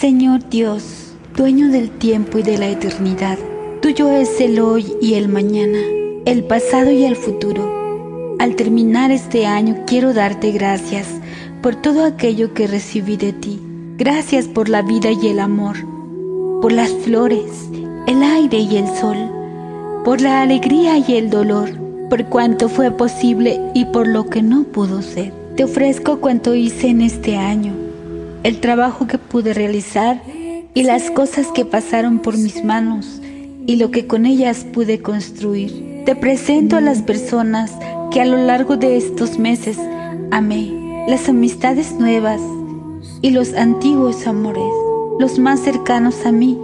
Señor Dios, dueño del tiempo y de la eternidad, tuyo es el hoy y el mañana, el pasado y el futuro. Al terminar este año quiero darte gracias por todo aquello que recibí de ti. Gracias por la vida y el amor, por las flores, el aire y el sol, por la alegría y el dolor, por cuanto fue posible y por lo que no pudo ser. Te ofrezco cuanto hice en este año el trabajo que pude realizar y las cosas que pasaron por mis manos y lo que con ellas pude construir. Te presento a las personas que a lo largo de estos meses amé, las amistades nuevas y los antiguos amores, los más cercanos a mí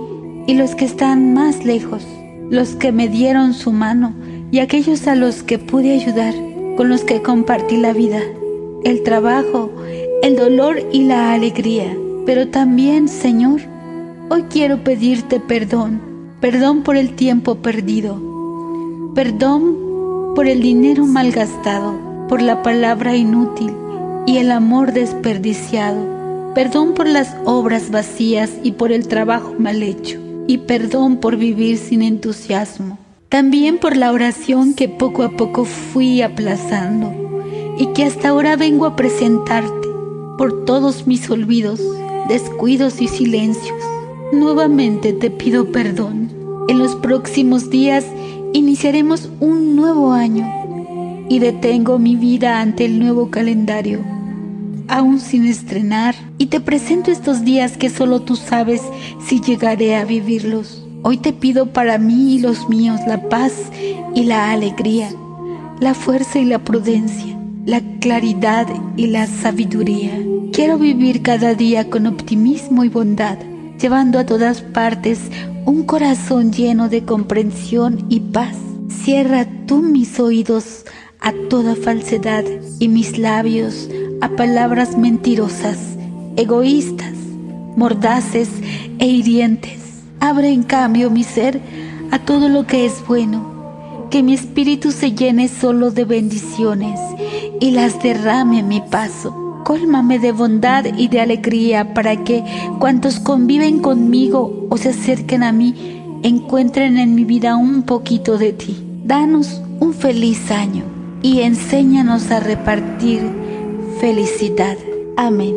y los que están más lejos, los que me dieron su mano y aquellos a los que pude ayudar, con los que compartí la vida, el trabajo, el dolor y la alegría. Pero también, Señor, hoy quiero pedirte perdón, perdón por el tiempo perdido, perdón por el dinero malgastado, por la palabra inútil y el amor desperdiciado, perdón por las obras vacías y por el trabajo mal hecho, y perdón por vivir sin entusiasmo. También por la oración que poco a poco fui aplazando y que hasta ahora vengo a presentarte por todos mis olvidos, descuidos y silencios. Nuevamente te pido perdón. En los próximos días iniciaremos un nuevo año y detengo mi vida ante el nuevo calendario, aún sin estrenar, y te presento estos días que solo tú sabes si llegaré a vivirlos. Hoy te pido para mí y los míos la paz y la alegría, la fuerza y la prudencia la claridad y la sabiduría. Quiero vivir cada día con optimismo y bondad, llevando a todas partes un corazón lleno de comprensión y paz. Cierra tú mis oídos a toda falsedad y mis labios a palabras mentirosas, egoístas, mordaces e hirientes. Abre en cambio mi ser a todo lo que es bueno que mi espíritu se llene solo de bendiciones y las derrame a mi paso. Cólmame de bondad y de alegría para que cuantos conviven conmigo o se acerquen a mí encuentren en mi vida un poquito de ti. Danos un feliz año y enséñanos a repartir felicidad. Amén.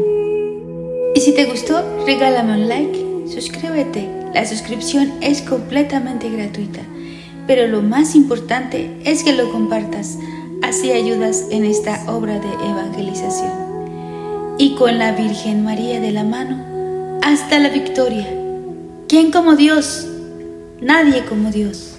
Y si te gustó, regálame un like, suscríbete. La suscripción es completamente gratuita pero lo más importante es que lo compartas, así ayudas en esta obra de evangelización. Y con la Virgen María de la mano, hasta la victoria. ¿Quién como Dios? Nadie como Dios.